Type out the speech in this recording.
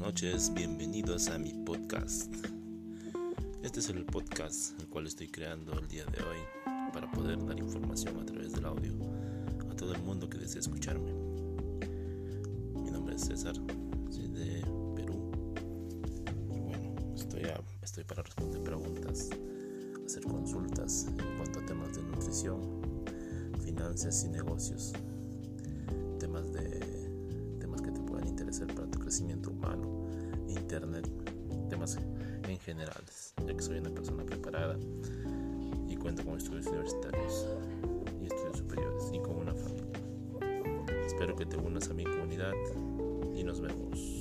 noches, bienvenidos a mi podcast. Este es el podcast el cual estoy creando el día de hoy para poder dar información a través del audio a todo el mundo que desee escucharme. Mi nombre es César, soy de Perú. Y bueno, estoy, estoy para responder preguntas, hacer consultas en cuanto a temas de nutrición, finanzas y negocios, para tu crecimiento humano, internet, temas en general, ya que soy una persona preparada y cuento con estudios universitarios y estudios superiores y con una familia. Espero que te unas a mi comunidad y nos vemos.